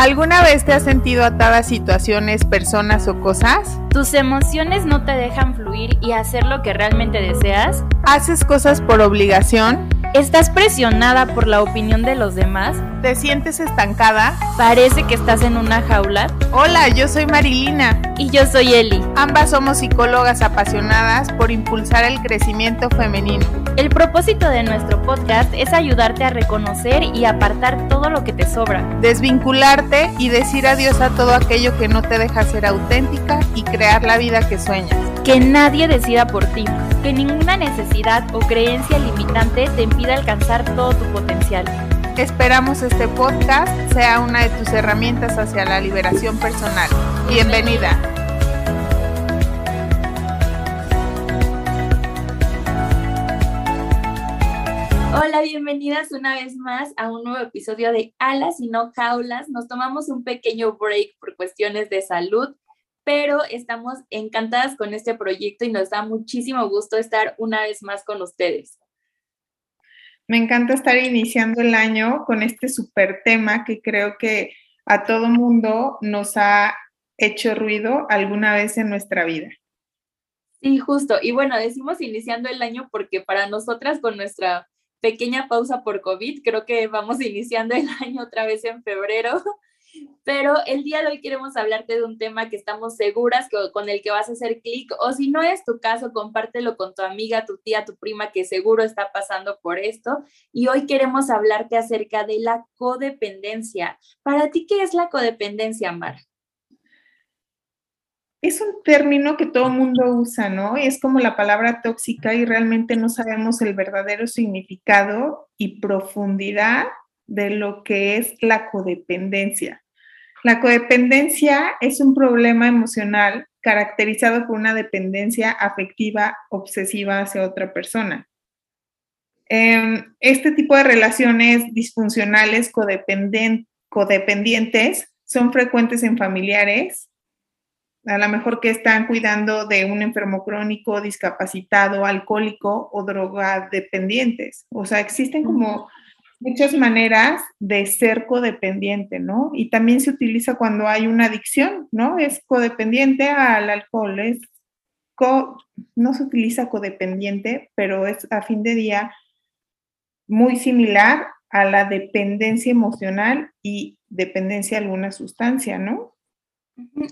¿Alguna vez te has sentido atada a situaciones, personas o cosas? ¿Tus emociones no te dejan fluir y hacer lo que realmente deseas? ¿Haces cosas por obligación? ¿Estás presionada por la opinión de los demás? ¿Te sientes estancada? ¿Parece que estás en una jaula? Hola, yo soy Marilina. Y yo soy Eli. Ambas somos psicólogas apasionadas por impulsar el crecimiento femenino. El propósito de nuestro podcast es ayudarte a reconocer y apartar todo lo que te sobra. Desvincularte y decir adiós a todo aquello que no te deja ser auténtica y crear la vida que sueñas. Que nadie decida por ti. Que ninguna necesidad o creencia limitante te impida alcanzar todo tu potencial. Esperamos este podcast sea una de tus herramientas hacia la liberación personal. Bienvenida. Hola, bienvenidas una vez más a un nuevo episodio de Alas y no Jaulas. Nos tomamos un pequeño break por cuestiones de salud, pero estamos encantadas con este proyecto y nos da muchísimo gusto estar una vez más con ustedes. Me encanta estar iniciando el año con este super tema que creo que a todo mundo nos ha hecho ruido alguna vez en nuestra vida. Sí, justo. Y bueno, decimos iniciando el año porque para nosotras con nuestra pequeña pausa por COVID, creo que vamos iniciando el año otra vez en febrero pero el día de hoy queremos hablarte de un tema que estamos seguras que, con el que vas a hacer clic o si no es tu caso, compártelo con tu amiga, tu tía, tu prima que seguro está pasando por esto. Y hoy queremos hablarte acerca de la codependencia. Para ti, ¿qué es la codependencia, Mar? Es un término que todo el mundo usa, ¿no? Es como la palabra tóxica y realmente no sabemos el verdadero significado y profundidad de lo que es la codependencia. La codependencia es un problema emocional caracterizado por una dependencia afectiva obsesiva hacia otra persona. Em, este tipo de relaciones disfuncionales codependientes son frecuentes en familiares, a lo mejor que están cuidando de un enfermo crónico, discapacitado, alcohólico o drogadependientes. O sea, existen como muchas maneras de ser codependiente, ¿no? Y también se utiliza cuando hay una adicción, ¿no? Es codependiente al alcohol, es no se utiliza codependiente, pero es a fin de día muy similar a la dependencia emocional y dependencia a alguna sustancia, ¿no?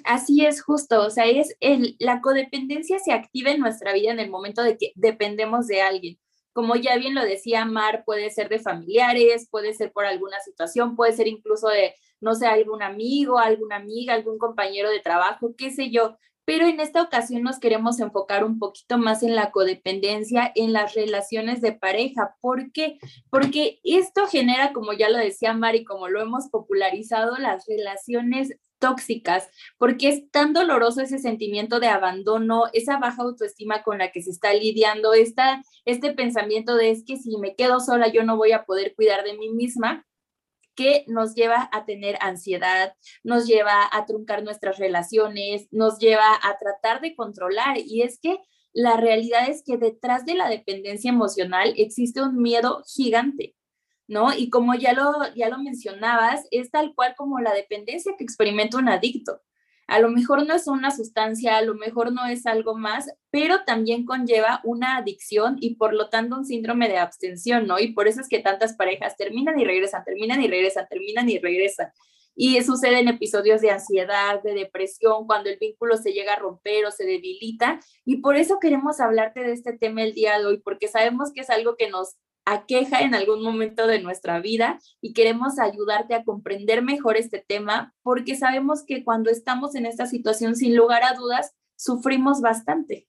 Así es justo, o sea, es el, la codependencia se activa en nuestra vida en el momento de que dependemos de alguien como ya bien lo decía Mar, puede ser de familiares, puede ser por alguna situación, puede ser incluso de, no sé, algún amigo, alguna amiga, algún compañero de trabajo, qué sé yo. Pero en esta ocasión nos queremos enfocar un poquito más en la codependencia, en las relaciones de pareja. ¿Por qué? Porque esto genera, como ya lo decía Mari, como lo hemos popularizado, las relaciones tóxicas, porque es tan doloroso ese sentimiento de abandono, esa baja autoestima con la que se está lidiando, esta, este pensamiento de es que si me quedo sola yo no voy a poder cuidar de mí misma, que nos lleva a tener ansiedad, nos lleva a truncar nuestras relaciones, nos lleva a tratar de controlar. Y es que la realidad es que detrás de la dependencia emocional existe un miedo gigante ¿no? Y como ya lo, ya lo mencionabas, es tal cual como la dependencia que experimenta un adicto. A lo mejor no es una sustancia, a lo mejor no es algo más, pero también conlleva una adicción y por lo tanto un síndrome de abstención, ¿no? Y por eso es que tantas parejas terminan y regresan, terminan y regresan, terminan y regresan. Y sucede en episodios de ansiedad, de depresión, cuando el vínculo se llega a romper o se debilita. Y por eso queremos hablarte de este tema el día de hoy, porque sabemos que es algo que nos aqueja en algún momento de nuestra vida y queremos ayudarte a comprender mejor este tema porque sabemos que cuando estamos en esta situación, sin lugar a dudas, sufrimos bastante.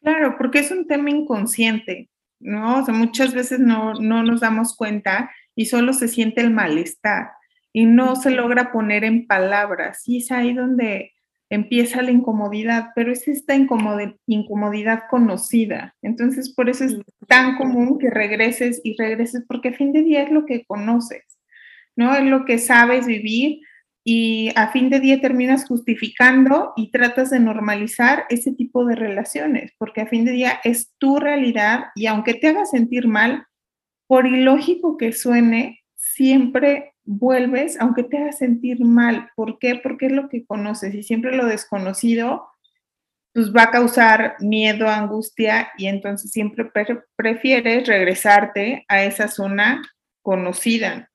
Claro, porque es un tema inconsciente, ¿no? O sea, muchas veces no, no nos damos cuenta y solo se siente el malestar y no se logra poner en palabras. Y es ahí donde empieza la incomodidad, pero es esta incomodidad conocida. Entonces, por eso es tan común que regreses y regreses, porque a fin de día es lo que conoces, ¿no? Es lo que sabes vivir y a fin de día terminas justificando y tratas de normalizar ese tipo de relaciones, porque a fin de día es tu realidad y aunque te haga sentir mal, por ilógico que suene, siempre vuelves, aunque te haga sentir mal. ¿Por qué? Porque es lo que conoces y siempre lo desconocido pues va a causar miedo, angustia y entonces siempre prefieres regresarte a esa zona conocida.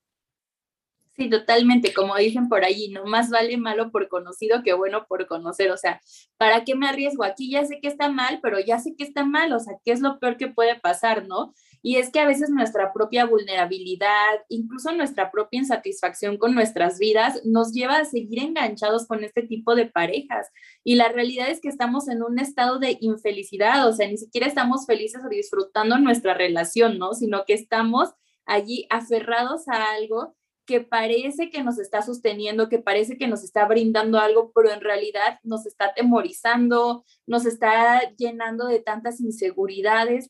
Sí, totalmente, como dicen por allí, no más vale malo por conocido que bueno por conocer, o sea, ¿para qué me arriesgo? Aquí ya sé que está mal, pero ya sé que está mal, o sea, ¿qué es lo peor que puede pasar, no? Y es que a veces nuestra propia vulnerabilidad, incluso nuestra propia insatisfacción con nuestras vidas, nos lleva a seguir enganchados con este tipo de parejas. Y la realidad es que estamos en un estado de infelicidad, o sea, ni siquiera estamos felices o disfrutando nuestra relación, ¿no? Sino que estamos allí aferrados a algo que parece que nos está sosteniendo, que parece que nos está brindando algo, pero en realidad nos está atemorizando, nos está llenando de tantas inseguridades.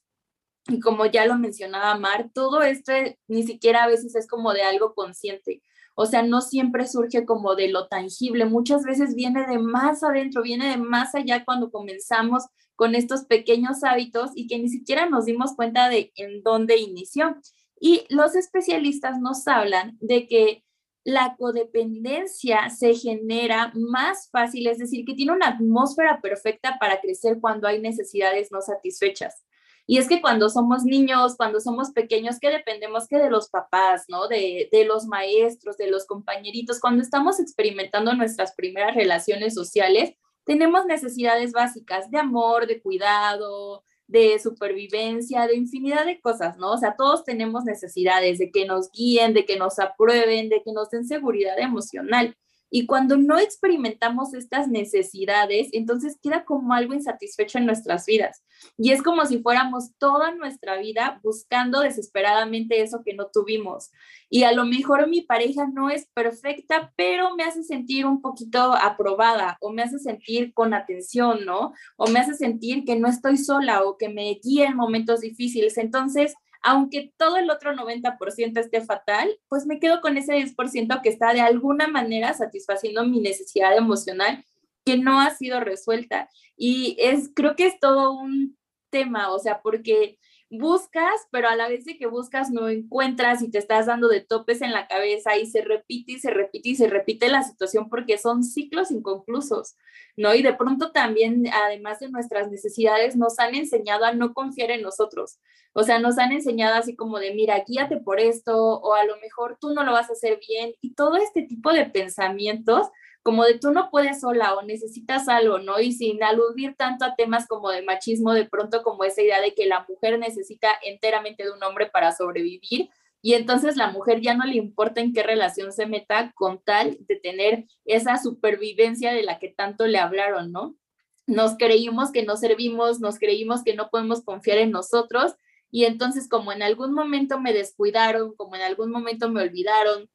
Y como ya lo mencionaba Mar, todo esto ni siquiera a veces es como de algo consciente. O sea, no siempre surge como de lo tangible, muchas veces viene de más adentro, viene de más allá cuando comenzamos con estos pequeños hábitos y que ni siquiera nos dimos cuenta de en dónde inició. Y los especialistas nos hablan de que la codependencia se genera más fácil, es decir, que tiene una atmósfera perfecta para crecer cuando hay necesidades no satisfechas. Y es que cuando somos niños, cuando somos pequeños, que dependemos que de los papás, ¿no? De, de los maestros, de los compañeritos, cuando estamos experimentando nuestras primeras relaciones sociales, tenemos necesidades básicas de amor, de cuidado, de supervivencia, de infinidad de cosas, ¿no? O sea, todos tenemos necesidades de que nos guíen, de que nos aprueben, de que nos den seguridad emocional. Y cuando no experimentamos estas necesidades, entonces queda como algo insatisfecho en nuestras vidas. Y es como si fuéramos toda nuestra vida buscando desesperadamente eso que no tuvimos. Y a lo mejor mi pareja no es perfecta, pero me hace sentir un poquito aprobada o me hace sentir con atención, ¿no? O me hace sentir que no estoy sola o que me guía en momentos difíciles. Entonces, aunque todo el otro 90% esté fatal, pues me quedo con ese 10% que está de alguna manera satisfaciendo mi necesidad emocional que no ha sido resuelta. Y es, creo que es todo un tema, o sea, porque buscas, pero a la vez de que buscas no encuentras y te estás dando de topes en la cabeza y se repite y se repite y se repite la situación porque son ciclos inconclusos, ¿no? Y de pronto también, además de nuestras necesidades, nos han enseñado a no confiar en nosotros. O sea, nos han enseñado así como de, mira, guíate por esto o a lo mejor tú no lo vas a hacer bien y todo este tipo de pensamientos como de tú no puedes sola o necesitas algo, ¿no? Y sin aludir tanto a temas como de machismo, de pronto como esa idea de que la mujer necesita enteramente de un hombre para sobrevivir y entonces la mujer ya no le importa en qué relación se meta con tal de tener esa supervivencia de la que tanto le hablaron, ¿no? Nos creímos que no servimos, nos creímos que no podemos confiar en nosotros y entonces como en algún momento me descuidaron, como en algún momento me olvidaron,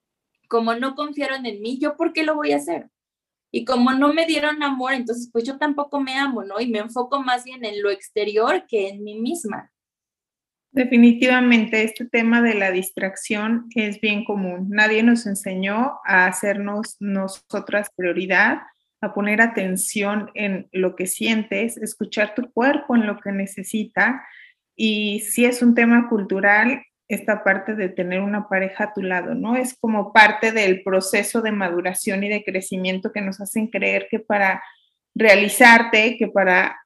como no confiaron en mí, ¿yo por qué lo voy a hacer? Y como no me dieron amor, entonces pues yo tampoco me amo, ¿no? Y me enfoco más bien en lo exterior que en mí misma. Definitivamente, este tema de la distracción es bien común. Nadie nos enseñó a hacernos nosotras prioridad, a poner atención en lo que sientes, escuchar tu cuerpo en lo que necesita. Y si es un tema cultural, esta parte de tener una pareja a tu lado, ¿no? Es como parte del proceso de maduración y de crecimiento que nos hacen creer que para realizarte, que para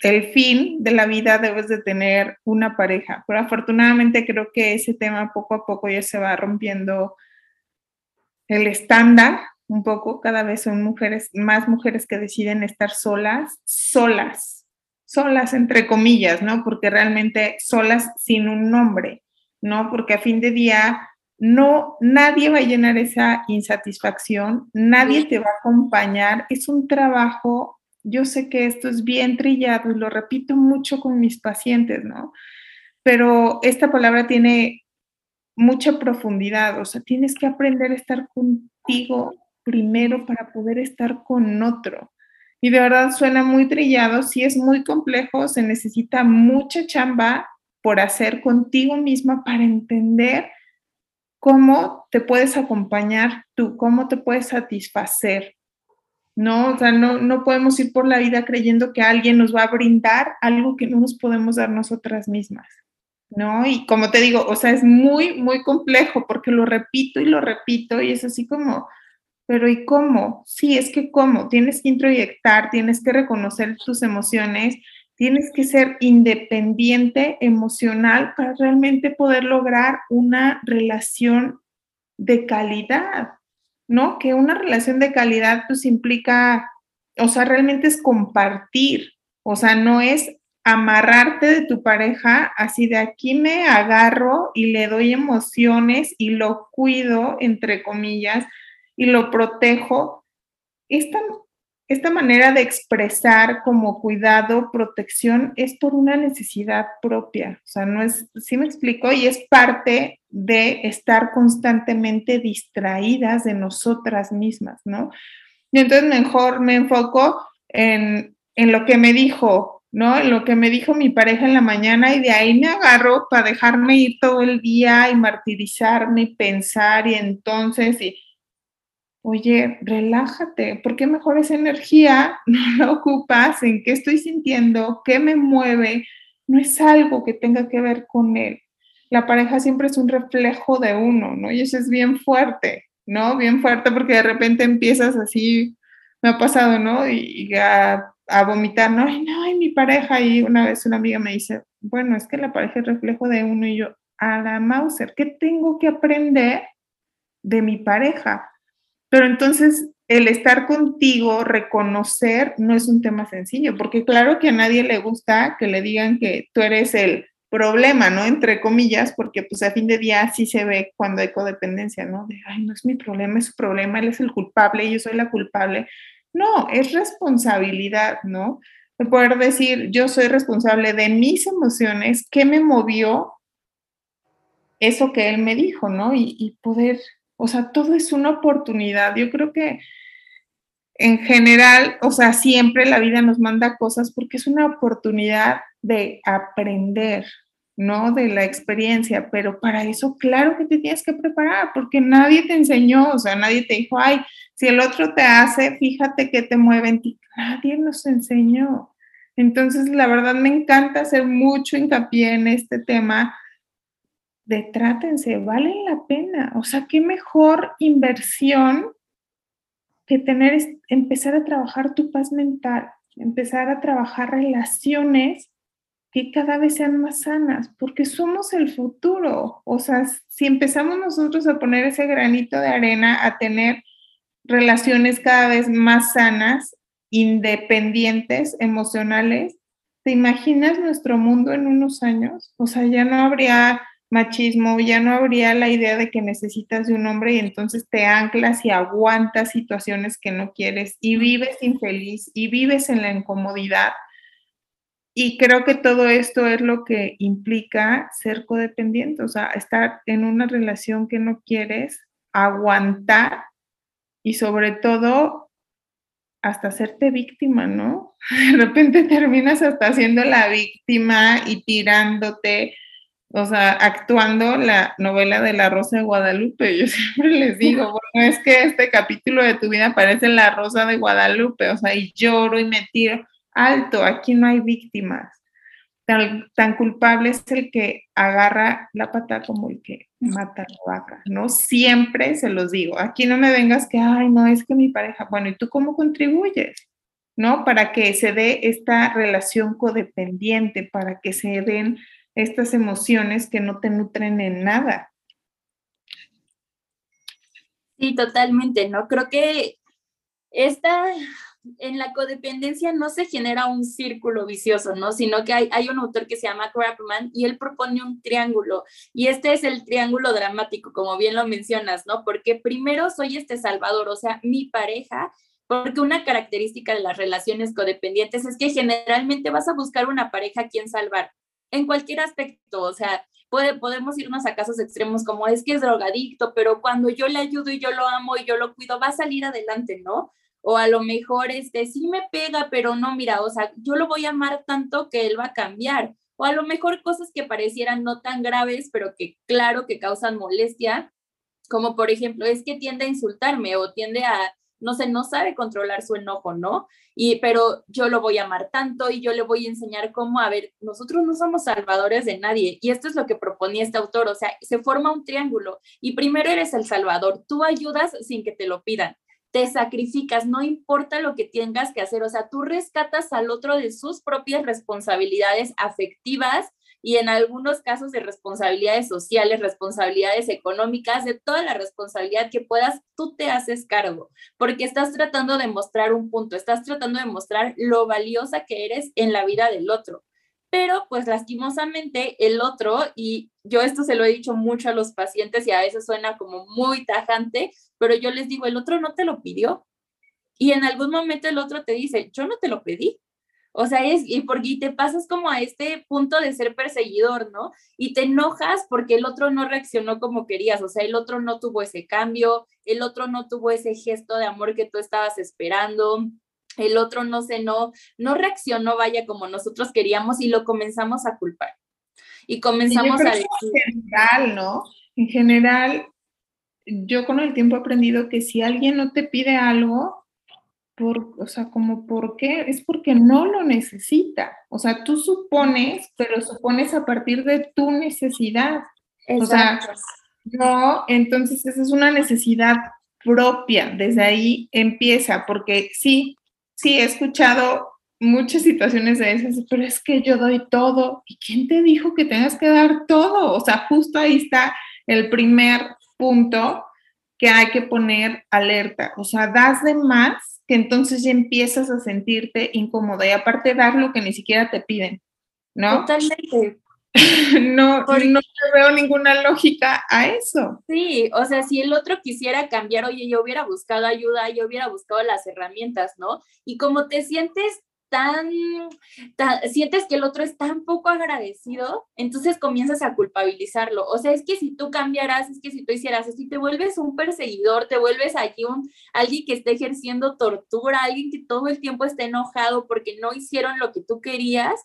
el fin de la vida debes de tener una pareja. Pero afortunadamente creo que ese tema poco a poco ya se va rompiendo el estándar un poco. Cada vez son mujeres, más mujeres que deciden estar solas, solas, solas, entre comillas, ¿no? Porque realmente solas sin un nombre, ¿no? Porque a fin de día no, nadie va a llenar esa insatisfacción, nadie te va a acompañar, es un trabajo, yo sé que esto es bien trillado y lo repito mucho con mis pacientes, ¿no? Pero esta palabra tiene mucha profundidad, o sea, tienes que aprender a estar contigo primero para poder estar con otro y de verdad suena muy trillado, sí es muy complejo, se necesita mucha chamba por hacer contigo misma para entender cómo te puedes acompañar tú, cómo te puedes satisfacer. No, o sea, no, no podemos ir por la vida creyendo que alguien nos va a brindar algo que no nos podemos dar nosotras mismas. ¿no? Y como te digo, o sea, es muy, muy complejo porque lo repito y lo repito y es así como, pero ¿y cómo? Sí, es que cómo, tienes que introyectar, tienes que reconocer tus emociones, tienes que ser independiente emocional para realmente poder lograr una relación de calidad, ¿no? Que una relación de calidad pues implica, o sea, realmente es compartir, o sea, no es amarrarte de tu pareja, así de aquí me agarro y le doy emociones y lo cuido, entre comillas, y lo protejo. Esta, esta manera de expresar como cuidado, protección, es por una necesidad propia. O sea, no es, sí me explico, y es parte de estar constantemente distraídas de nosotras mismas, ¿no? Y entonces mejor me enfoco en, en lo que me dijo, ¿no? Lo que me dijo mi pareja en la mañana y de ahí me agarro para dejarme ir todo el día y martirizarme y pensar y entonces, y, oye, relájate, porque mejor esa energía no la ocupas en qué estoy sintiendo, qué me mueve, no es algo que tenga que ver con él. La pareja siempre es un reflejo de uno, ¿no? Y eso es bien fuerte, ¿no? Bien fuerte porque de repente empiezas así, me ha pasado, ¿no? Y, y a a vomitar, no, ay, no, ay, mi pareja. Y una vez una amiga me dice, bueno, es que la pareja es reflejo de uno y yo, a la Mauser, ¿qué tengo que aprender de mi pareja? Pero entonces el estar contigo, reconocer, no es un tema sencillo, porque claro que a nadie le gusta que le digan que tú eres el problema, ¿no? Entre comillas, porque pues a fin de día así se ve cuando hay codependencia, ¿no? De, ay, no es mi problema, es su problema, él es el culpable, yo soy la culpable. No, es responsabilidad, ¿no? De poder decir, yo soy responsable de mis emociones, qué me movió eso que él me dijo, ¿no? Y, poder, o sea, todo es una oportunidad. Yo creo que en general, o sea, siempre la vida nos manda cosas porque es una oportunidad de aprender, ¿no? De la experiencia, pero para eso, claro que te tienes que preparar, porque nadie te enseñó, o sea, nadie te dijo, ay, si el otro te hace, fíjate que te mueve en ti. Nadie nos enseñó. Entonces, la verdad me encanta hacer mucho hincapié en este tema de trátense, vale la pena. O sea, qué mejor inversión que tener, empezar a trabajar tu paz mental, empezar a trabajar relaciones que cada vez sean más sanas, porque somos el futuro. O sea, si empezamos nosotros a poner ese granito de arena, a tener relaciones cada vez más sanas, independientes, emocionales, ¿te imaginas nuestro mundo en unos años? O sea, ya no habría machismo, ya no habría la idea de que necesitas de un hombre y entonces te anclas y aguantas situaciones que no quieres y vives infeliz y vives en la incomodidad y creo que todo esto es lo que implica ser codependiente, o sea, estar en una relación que no quieres, aguantar y sobre todo hasta hacerte víctima, ¿no? De repente terminas hasta siendo la víctima y tirándote, o sea, actuando la novela de la Rosa de Guadalupe. Yo siempre les digo, bueno, es que este capítulo de tu vida parece la Rosa de Guadalupe, o sea, y lloro y me tiro alto, aquí no hay víctimas. Tan, culpable es el que agarra la pata como el que mata la vaca, ¿no? Siempre se los digo, aquí no me vengas que, ay, no, es que mi pareja, bueno, ¿y tú cómo contribuyes? ¿No? Para que se dé esta relación codependiente, para que se den estas emociones que no te nutren en nada. Sí, totalmente, ¿no? Creo que esta en la codependencia no se genera un círculo vicioso, ¿no? Sino que hay, hay un autor que se llama Crapman y él propone un triángulo. Y este es el triángulo dramático, como bien lo mencionas, ¿no? Porque primero soy este salvador, o sea, mi pareja, porque una característica de las relaciones codependientes es que generalmente vas a buscar una pareja a quien salvar, en cualquier aspecto, o sea, puede, podemos irnos a casos extremos como es que es drogadicto, pero cuando yo le ayudo y yo lo amo y yo lo cuido, va a salir adelante, ¿no? o a lo mejor este sí me pega, pero no, mira, o sea, yo lo voy a amar tanto que él va a cambiar, o a lo mejor cosas que parecieran no tan graves, pero que claro que causan molestia, como por ejemplo, es que tiende a insultarme o tiende a no sé, no sabe controlar su enojo, ¿no? Y, pero yo lo voy a amar tanto y yo le voy a enseñar cómo, a ver, nosotros no somos salvadores de nadie. Y esto es lo que proponía este autor, o sea, se forma un triángulo y primero eres el salvador, tú ayudas sin que te lo pidan te sacrificas, no importa lo que tengas que hacer, o sea, tú rescatas al otro de sus propias responsabilidades afectivas y en algunos casos de responsabilidades sociales, responsabilidades económicas, de toda la responsabilidad que puedas, tú te haces cargo, porque estás tratando de mostrar un punto, estás tratando de mostrar lo valiosa que eres en la vida del otro pero pues lastimosamente el otro, y yo esto se lo he dicho mucho a los pacientes y a veces suena como muy tajante, pero yo les digo, el otro no te lo pidió. Y en algún momento el otro te dice, yo no te lo pedí. O sea, es, y porque te pasas como a este punto de ser perseguidor, ¿no? Y te enojas porque el otro no reaccionó como querías, o sea, el otro no tuvo ese cambio, el otro no tuvo ese gesto de amor que tú estabas esperando, el otro no se no, no reaccionó, vaya, como nosotros queríamos y lo comenzamos a culpar. Y comenzamos a decir... En general, ¿no? En general, yo con el tiempo he aprendido que si alguien no te pide algo, por, o sea, como por qué, es porque no lo necesita. O sea, tú supones, pero supones a partir de tu necesidad. O sea, no, entonces esa es una necesidad propia, desde ahí empieza, porque sí, sí, he escuchado muchas situaciones de esas, pero es que yo doy todo. ¿Y quién te dijo que tengas que dar todo? O sea, justo ahí está el primer punto que hay que poner alerta. O sea, das de más que entonces ya empiezas a sentirte incómoda y aparte dar lo que ni siquiera te piden, ¿no? Totalmente. no, no veo ninguna lógica a eso. Sí, o sea, si el otro quisiera cambiar, oye, yo hubiera buscado ayuda, yo hubiera buscado las herramientas, ¿no? Y como te sientes tan, sientes que el otro es tan poco agradecido, entonces comienzas a culpabilizarlo. O sea, es que si tú cambiaras, es que si tú hicieras si te vuelves un perseguidor, te vuelves allí un alguien que esté ejerciendo tortura, alguien que todo el tiempo esté enojado porque no hicieron lo que tú querías,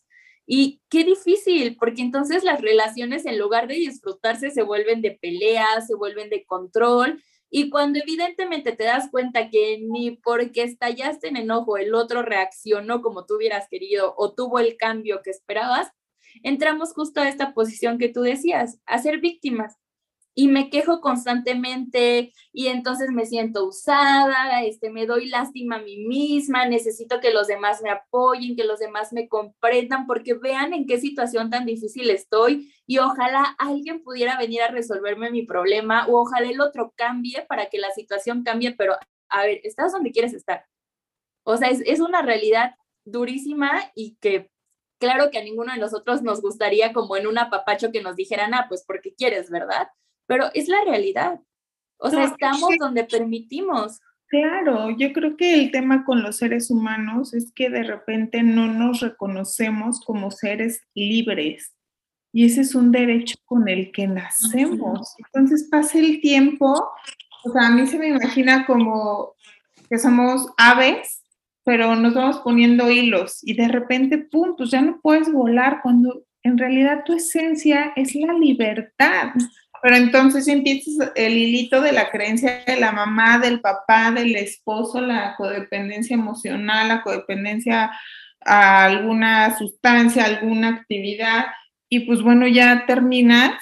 y qué difícil, porque entonces las relaciones en lugar de disfrutarse se vuelven de peleas, se vuelven de control. Y cuando evidentemente te das cuenta que ni porque estallaste en enojo el otro reaccionó como tú hubieras querido o tuvo el cambio que esperabas, entramos justo a esta posición que tú decías, a ser víctimas y me quejo constantemente y entonces me siento usada, este, me doy lástima a mí misma, necesito que los demás me apoyen, que los demás me comprendan, porque vean en qué situación tan difícil estoy y ojalá alguien pudiera venir a resolverme mi problema o ojalá el otro cambie para que la situación cambie, pero a ver, estás donde quieres estar. O sea, es, es una realidad durísima y que claro que a ninguno de nosotros nos gustaría como en un apapacho que nos dijeran, ah, pues porque quieres, ¿verdad? Pero es la realidad. O sea, estamos donde permitimos. Claro, yo creo que el tema con los seres humanos es que de repente no nos reconocemos como seres libres y ese es un derecho con el que nacemos. Entonces pasa el tiempo, o sea, a mí se me imagina como que somos aves, pero nos vamos poniendo hilos y de repente, pum, pues ya no puedes volar cuando en realidad tu esencia es la libertad. Pero entonces empiezas el hilito de la creencia de la mamá, del papá, del esposo, la codependencia emocional, la codependencia a alguna sustancia, alguna actividad, y pues bueno, ya terminas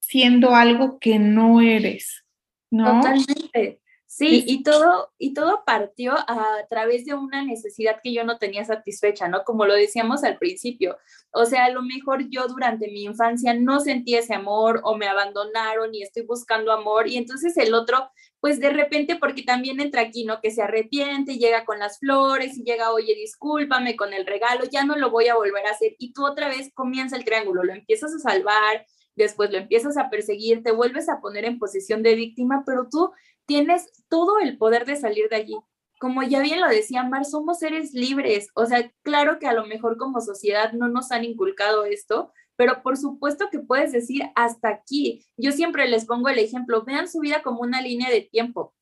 siendo algo que no eres, ¿no? Totalmente. Sí, y todo, y todo partió a través de una necesidad que yo no tenía satisfecha, ¿no? Como lo decíamos al principio. O sea, a lo mejor yo durante mi infancia no sentí ese amor o me abandonaron y estoy buscando amor y entonces el otro, pues de repente, porque también entra aquí, ¿no? Que se arrepiente, llega con las flores y llega, oye, discúlpame con el regalo, ya no lo voy a volver a hacer y tú otra vez comienza el triángulo, lo empiezas a salvar, después lo empiezas a perseguir, te vuelves a poner en posición de víctima, pero tú tienes todo el poder de salir de allí. Como ya bien lo decía Mar, somos seres libres. O sea, claro que a lo mejor como sociedad no nos han inculcado esto, pero por supuesto que puedes decir hasta aquí. Yo siempre les pongo el ejemplo, vean su vida como una línea de tiempo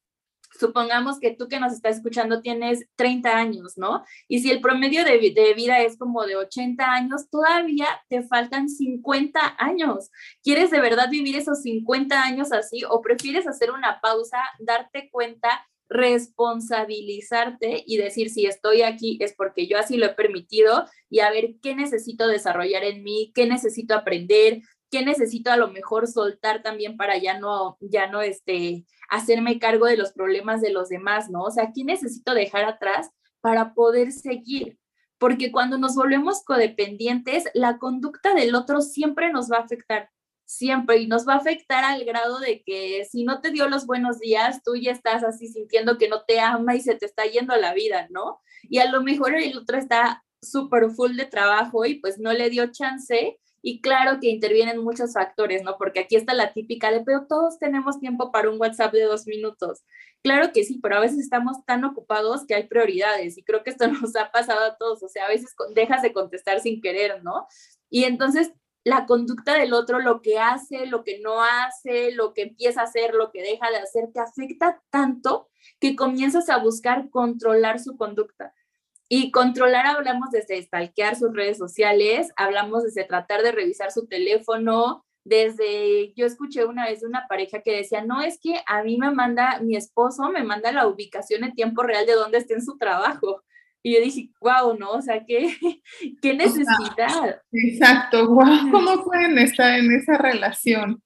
supongamos que tú que nos estás escuchando tienes 30 años, ¿no? Y si el promedio de, vida es como de 80 años, todavía te faltan 50 años. ¿Quieres de verdad vivir esos 50 años así o prefieres hacer una pausa, darte cuenta responsabilizarte y decir si estoy aquí es porque yo así lo he permitido y a ver qué necesito desarrollar en mí, qué necesito aprender, qué necesito a lo mejor soltar también para ya no, ya no este, hacerme cargo de los problemas de los demás, ¿no? O sea, ¿qué necesito dejar atrás para poder seguir? Porque cuando nos volvemos codependientes, la conducta del otro siempre nos va a afectar, siempre, y nos va a afectar al grado de que si no te dio los buenos días, tú ya estás así sintiendo que no te ama y se te está yendo la vida, ¿no? Y a lo mejor el otro está súper full de trabajo y pues no le dio chance y claro que intervienen muchos factores, ¿no? Porque aquí está la típica de, pero todos tenemos tiempo para un WhatsApp de dos minutos. Claro que sí, pero a veces estamos tan ocupados que hay prioridades y creo que esto nos ha pasado a todos, o sea, a veces dejas de contestar sin querer, ¿no? Y entonces la conducta del otro, lo que hace, lo que no hace, lo que empieza a hacer, lo que deja de hacer, te afecta tanto que comienzas a buscar controlar su conducta. Y controlar hablamos desde stalkear sus redes sociales, hablamos desde tratar de revisar su teléfono, desde, yo escuché una vez de una pareja que decía, no, es que a mí me manda, mi esposo me manda la ubicación en tiempo real de dónde esté en su trabajo. Y yo dije, wow, ¿no? O sea, qué, qué necesidad. exacto, wow, ¿cómo pueden estar en esa relación?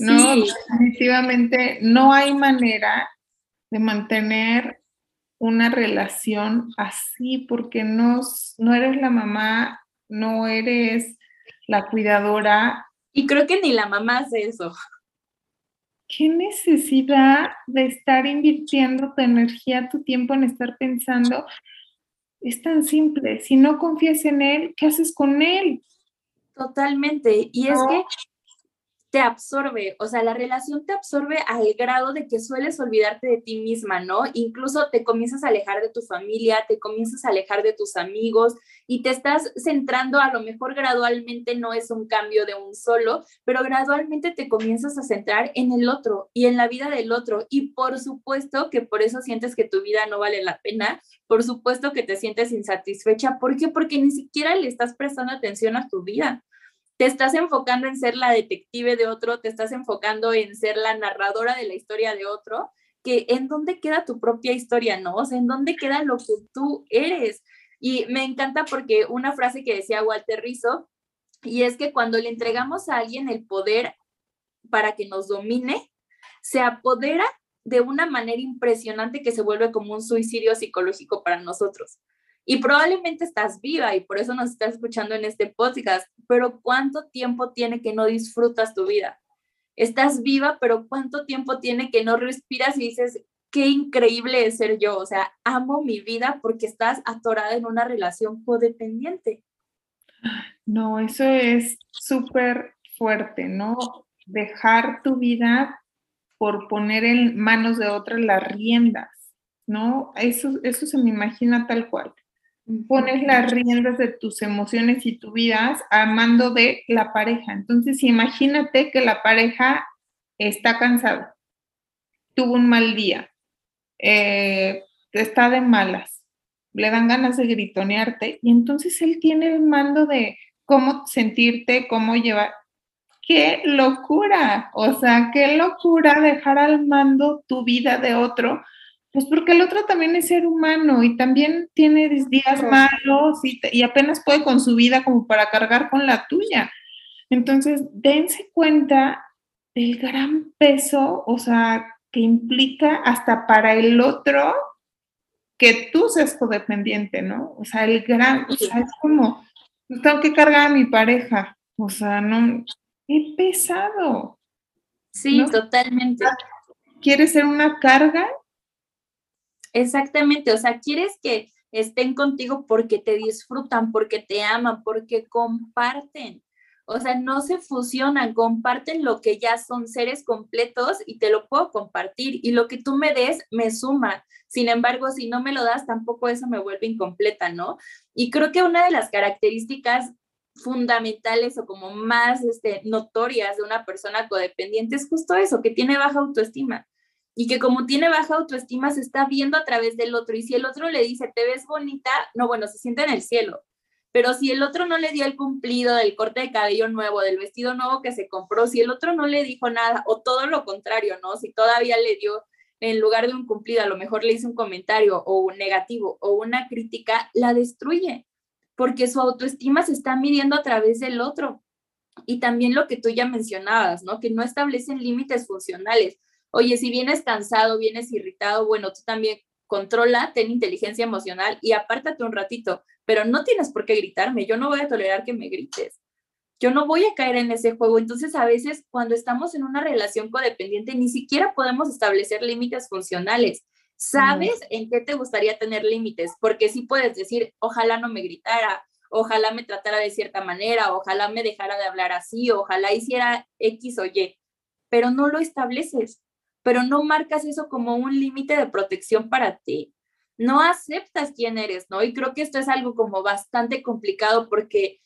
No, definitivamente no hay manera de mantener una relación así porque no, no eres la mamá, no eres la cuidadora. Y creo que ni la mamá hace eso. ¿Qué necesidad de estar invirtiendo tu energía, tu tiempo en estar pensando? Es tan simple. Si no confías en él, ¿qué haces con él? Totalmente. Y es que te absorbe, o sea, la relación te absorbe al grado de que sueles olvidarte de ti misma, ¿no? Incluso te comienzas a alejar de tu familia, te comienzas a alejar de tus amigos y te estás centrando, a lo mejor gradualmente no es un cambio de un solo, pero gradualmente te comienzas a centrar en el otro y en la vida del otro. Y por supuesto que por eso sientes que tu vida no vale la pena, por supuesto que te sientes insatisfecha. ¿Por qué? Porque ni siquiera le estás prestando atención a tu vida te estás enfocando en ser la detective de otro, te estás enfocando en ser la narradora de la historia de otro, que en dónde queda tu propia historia, ¿no? O sea, en dónde queda lo que tú eres. Y me encanta porque una frase que decía Walter Rizzo, y es que cuando le entregamos a alguien el poder para que nos domine, se apodera de una manera impresionante que se vuelve como un suicidio psicológico para nosotros. Y probablemente estás viva y por eso nos estás escuchando en este podcast, pero ¿cuánto tiempo tiene que no disfrutas tu vida? Estás viva, pero ¿cuánto tiempo tiene que no respiras y dices, qué increíble es ser yo? O sea, amo mi vida porque estás atorada en una relación codependiente. No, eso es súper fuerte, ¿no? Dejar tu vida por poner en manos de otras las riendas, ¿no? Eso, eso se me imagina tal cual pones las riendas de tus emociones y tu vida a mando de la pareja. Entonces, imagínate que la pareja está cansada, tuvo un mal día, eh, está de malas, le dan ganas de gritonearte y entonces él tiene el mando de cómo sentirte, cómo llevar. ¡Qué locura! O sea, qué locura dejar al mando tu vida de otro pues porque el otro también es ser humano y también tiene días malos y, apenas puede con su vida como para cargar con la tuya. Entonces, dense cuenta del gran peso, o sea, que implica hasta para el otro que tú seas codependiente, ¿no? O sea, el gran, o sea, es como, pues tengo que cargar a mi pareja, o sea, no, qué pesado. Sí, totalmente. ¿Quieres ser una carga? Exactamente, o sea, quieres que estén contigo porque te disfrutan, porque te aman, porque comparten. O sea, no se fusionan, comparten lo que ya son seres completos y te lo puedo compartir. Y lo que tú me des me suma. Sin embargo, si no me lo das, tampoco eso me vuelve incompleta, ¿no? Y creo que una de las características fundamentales o como más este, notorias de una persona codependiente es justo eso, que tiene baja autoestima y que como tiene baja autoestima se está viendo a través del otro y si el otro le dice, te ves bonita, no, bueno, se siente en el cielo. Pero si el otro no le dio el cumplido del corte de cabello nuevo, del vestido nuevo que se compró, si el otro no le dijo nada, o todo lo contrario, ¿no? Si todavía le dio en lugar de un cumplido, a lo mejor le hice un comentario o un negativo o una crítica, la destruye, porque su autoestima se está midiendo a través del otro. Y también lo que tú ya mencionabas, ¿no? Que no establecen límites funcionales. Oye, si vienes cansado, vienes irritado, bueno, tú también controla, ten inteligencia emocional y apártate un ratito, pero no tienes por qué gritarme, yo no voy a tolerar que me grites. Yo no voy a caer en ese juego. Entonces, a veces cuando estamos en una relación codependiente, ni siquiera podemos establecer límites funcionales. ¿Sabes en qué te gustaría tener límites? Porque sí puedes decir, ojalá no me gritara, ojalá me tratara de cierta manera, ojalá me dejara de hablar así, ojalá hiciera X o Y, pero no lo estableces pero no marcas eso como un límite de protección para ti. No aceptas quién eres, ¿no? Y creo que esto es algo como bastante complicado porque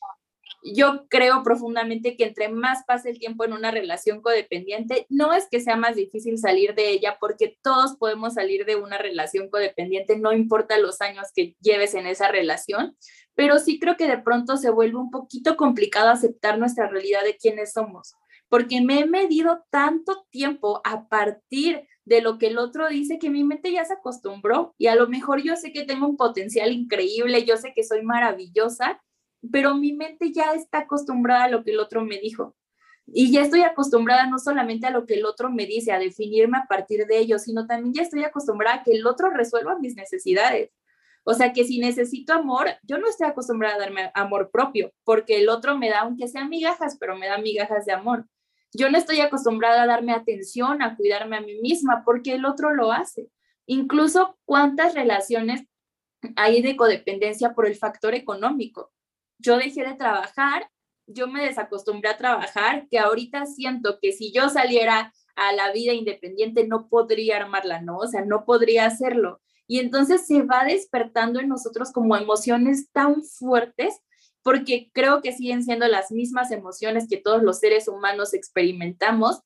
yo creo profundamente que entre más pase el tiempo en una relación codependiente, no es que sea más difícil salir de ella, porque todos podemos salir de una relación codependiente, no importa los años que lleves en esa relación, pero sí creo que de pronto se vuelve un poquito complicado aceptar nuestra realidad de quiénes somos porque me he medido tanto tiempo a partir de lo que el otro dice que mi mente ya se acostumbró y a lo mejor yo sé que tengo un potencial increíble, yo sé que soy maravillosa, pero mi mente ya está acostumbrada a lo que el otro me dijo. Y ya estoy acostumbrada no solamente a lo que el otro me dice, a definirme a partir de ello, sino también ya estoy acostumbrada a que el otro resuelva mis necesidades. O sea que si necesito amor, yo no estoy acostumbrada a darme amor propio, porque el otro me da, aunque sean migajas, pero me da migajas de amor. Yo no estoy acostumbrada a darme atención, a cuidarme a mí misma, porque el otro lo hace. Incluso cuántas relaciones hay de codependencia por el factor económico. Yo dejé de trabajar, yo me desacostumbré a trabajar, que ahorita siento que si yo saliera a la vida independiente no podría armarla, ¿no? O sea, no podría hacerlo. Y entonces se va despertando en nosotros como emociones tan fuertes porque creo que siguen siendo las mismas emociones que todos los seres humanos experimentamos.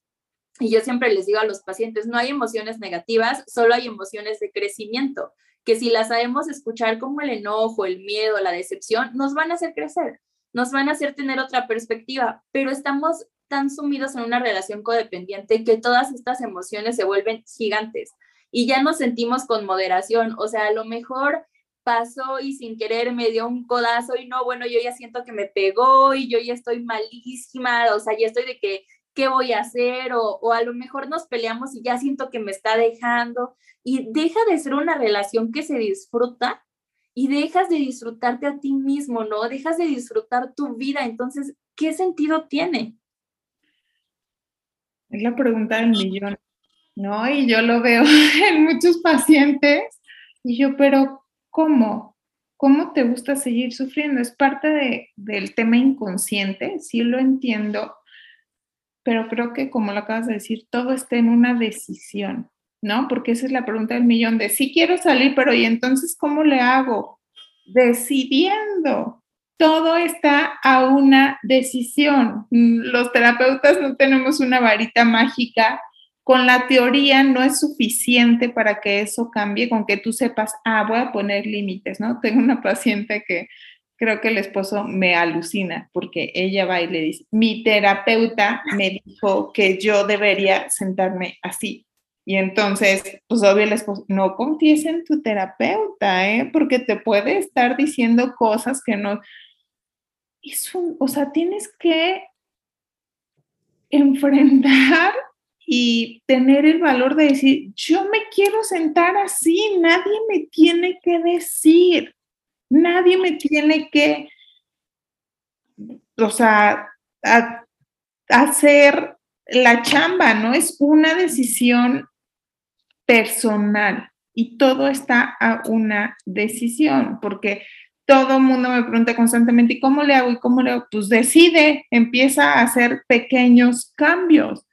Y yo siempre les digo a los pacientes, no hay emociones negativas, solo hay emociones de crecimiento, que si las sabemos escuchar como el enojo, el miedo, la decepción, nos van a hacer crecer, nos van a hacer tener otra perspectiva, pero estamos tan sumidos en una relación codependiente que todas estas emociones se vuelven gigantes y ya nos sentimos con moderación, o sea, a lo mejor pasó y sin querer me dio un codazo y no, bueno, yo ya siento que me pegó y yo ya estoy malísima, o sea, ya estoy de que, ¿qué voy a hacer? O, o a lo mejor nos peleamos y ya siento que me está dejando y deja de ser una relación que se disfruta y dejas de disfrutarte a ti mismo, ¿no? Dejas de disfrutar tu vida, entonces, ¿qué sentido tiene? Es la pregunta del millón, ¿no? Y yo lo veo en muchos pacientes y yo, pero ¿Cómo? ¿Cómo te gusta seguir sufriendo? Es parte del tema inconsciente, sí lo entiendo, pero creo que como lo acabas de decir, todo está en una decisión, ¿no? Porque esa es la pregunta del millón de, sí quiero salir, pero ¿y entonces cómo le hago? Decidiendo. Todo está a una decisión. Los terapeutas no tenemos una varita mágica con la teoría no es suficiente para que eso cambie, con que tú sepas, ah, voy a poner límites, ¿no? Tengo una paciente que creo que el esposo me alucina porque ella va y le dice, mi terapeuta me dijo que yo debería sentarme así. Y entonces, pues obvio el esposo, no confíes en tu terapeuta, ¿eh? Porque te puede estar diciendo cosas que no... Es un, o sea, tienes que enfrentar y tener el valor de decir, yo me quiero sentar así, nadie me tiene que decir, nadie me tiene que, o sea, hacer la chamba, ¿no? Es una decisión personal y todo está a una decisión, porque todo el mundo me pregunta constantemente, ¿y cómo le hago? ¿Y cómo le hago? Pues decide, empieza a hacer pequeños cambios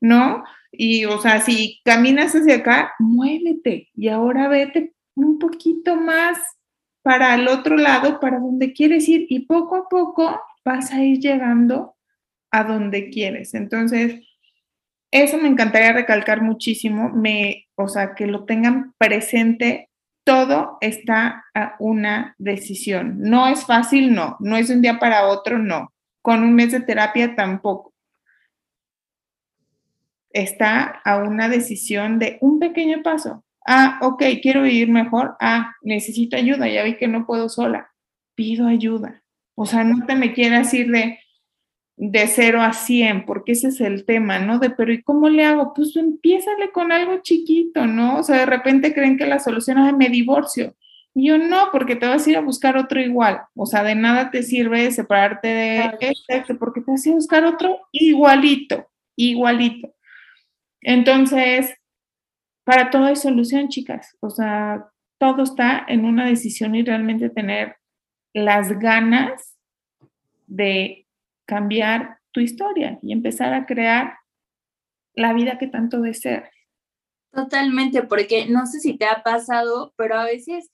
¿no? Y, o sea, si caminas hacia acá, muévete y ahora vete un poquito más para el otro lado, para donde quieres ir y poco a poco vas a ir llegando a donde quieres. Entonces, eso me encantaría recalcar muchísimo, me, o sea, que lo tengan presente, todo está a una decisión. No es fácil, no, no es un día para otro, no. Con un mes de terapia tampoco está a una decisión de un pequeño paso. Ah, ok, quiero vivir mejor. Ah, necesito ayuda, ya vi que no puedo sola. Pido ayuda. O sea, no te me quieras ir de, de 0 a 100, porque ese es el tema, ¿no? De, pero ¿y cómo le hago? Pues empiézale con algo chiquito, ¿no? O sea, de repente creen que la solución es me divorcio. Y yo no, porque te vas a ir a buscar otro igual. O sea, de nada te sirve separarte de este, porque te vas a ir a buscar otro igualito, igualito. Entonces, para todo hay solución, chicas. O sea, todo está en una decisión y realmente tener las ganas de cambiar tu historia y empezar a crear la vida que tanto deseas. Totalmente, porque no sé si te ha pasado, pero a veces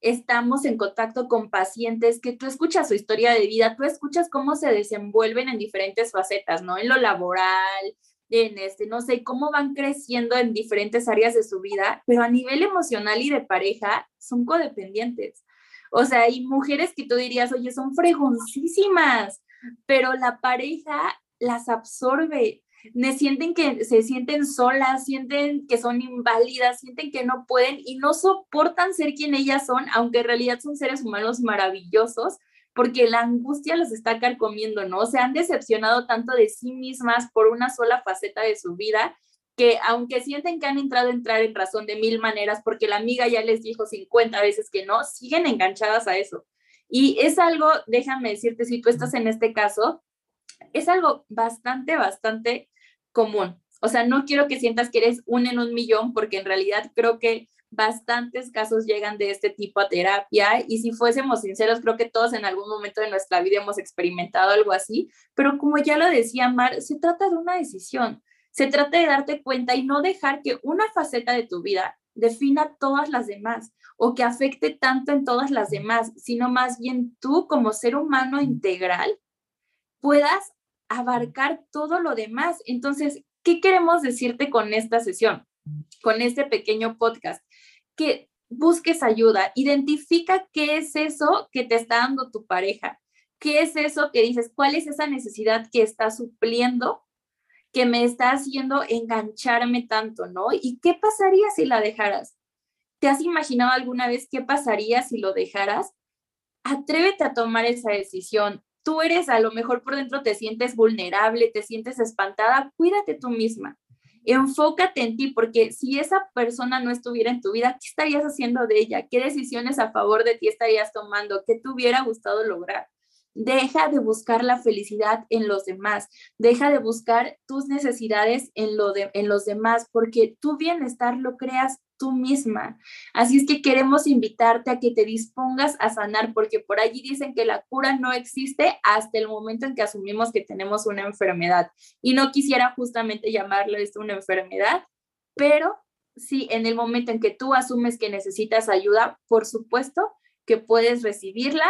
estamos en contacto con pacientes que tú escuchas su historia de vida, tú escuchas cómo se desenvuelven en diferentes facetas, ¿no? En lo laboral, en este, no sé, cómo van creciendo en diferentes áreas de su vida, pero a nivel emocional y de pareja son codependientes. O sea, hay mujeres que tú dirías, oye, son fregoncísimas, pero la pareja las absorbe. Me sienten que se sienten solas, sienten que son inválidas, sienten que no pueden y no soportan ser quien ellas son, aunque en realidad son seres humanos maravillosos, porque la angustia los está carcomiendo, ¿no? Se han decepcionado tanto de sí mismas por una sola faceta de su vida que aunque sienten que han entrado a entrar en razón de mil maneras porque la amiga ya les dijo 50 veces que no, siguen enganchadas a eso. Y es algo, déjame decirte, si tú estás en este caso, es algo bastante, bastante común. O sea, no quiero que sientas que eres un en un millón porque en realidad creo que bastantes casos llegan de este tipo a terapia y si fuésemos sinceros, creo que todos en algún momento de nuestra vida hemos experimentado algo así, pero como ya lo decía Mar, se trata de una decisión, se trata de darte cuenta y no dejar que una faceta de tu vida defina todas las demás o que afecte tanto en todas las demás, sino más bien tú como ser humano integral puedas abarcar todo lo demás. Entonces, ¿qué queremos decirte con esta sesión? Con este pequeño podcast, que busques ayuda, identifica qué es eso que te está dando tu pareja, qué es eso que dices, cuál es esa necesidad que está supliendo, que me está haciendo engancharme tanto, ¿no? ¿Y qué pasaría si la dejaras? ¿Te has imaginado alguna vez qué pasaría si lo dejaras? Atrévete a tomar esa decisión. Tú eres, a lo mejor por dentro te sientes vulnerable, te sientes espantada, cuídate tú misma enfócate en ti, porque si esa persona no estuviera en tu vida, ¿qué estarías haciendo de ella? ¿Qué decisiones a favor de ti estarías tomando? ¿Qué te hubiera gustado lograr? Deja de buscar la felicidad en los demás, deja de buscar tus necesidades en, lo de, en los demás, porque tu bienestar lo creas tú misma. Así es que queremos invitarte a que te dispongas a sanar, porque por allí dicen que la cura no existe hasta el momento en que asumimos que tenemos una enfermedad. Y no quisiera justamente llamarle esto una enfermedad, pero sí, en el momento en que tú asumes que necesitas ayuda, por supuesto que puedes recibirla,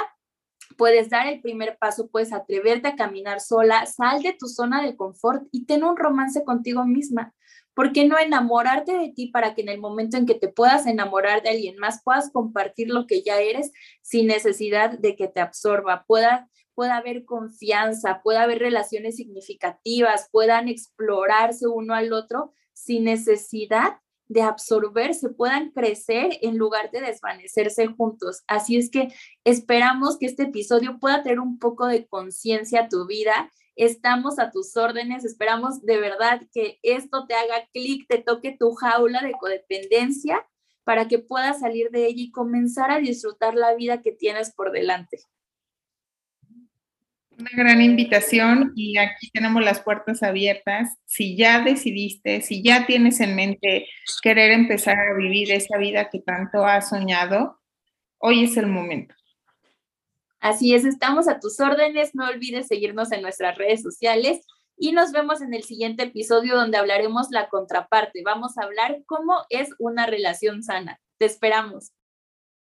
puedes dar el primer paso, puedes atreverte a caminar sola, sal de tu zona de confort y ten un romance contigo misma. ¿Por qué no enamorarte de ti para que en el momento en que te puedas enamorar de alguien más puedas compartir lo que ya eres sin necesidad de que te absorba? Pueda, pueda haber confianza, pueda haber relaciones significativas, puedan explorarse uno al otro sin necesidad de absorberse, puedan crecer en lugar de desvanecerse juntos. Así es que esperamos que este episodio pueda tener un poco de conciencia a tu vida Estamos a tus órdenes. Esperamos de verdad que esto te haga clic, te toque tu jaula de codependencia para que puedas salir de ella y comenzar a disfrutar la vida que tienes por delante. Una gran invitación y aquí tenemos las puertas abiertas. Si ya decidiste, si ya tienes en mente querer empezar a vivir esa vida que tanto has soñado, hoy es el momento. Así es, estamos a tus órdenes. No olvides seguirnos en nuestras redes sociales y nos vemos en el siguiente episodio donde hablaremos la contraparte. Vamos a hablar cómo es una relación sana. Te esperamos.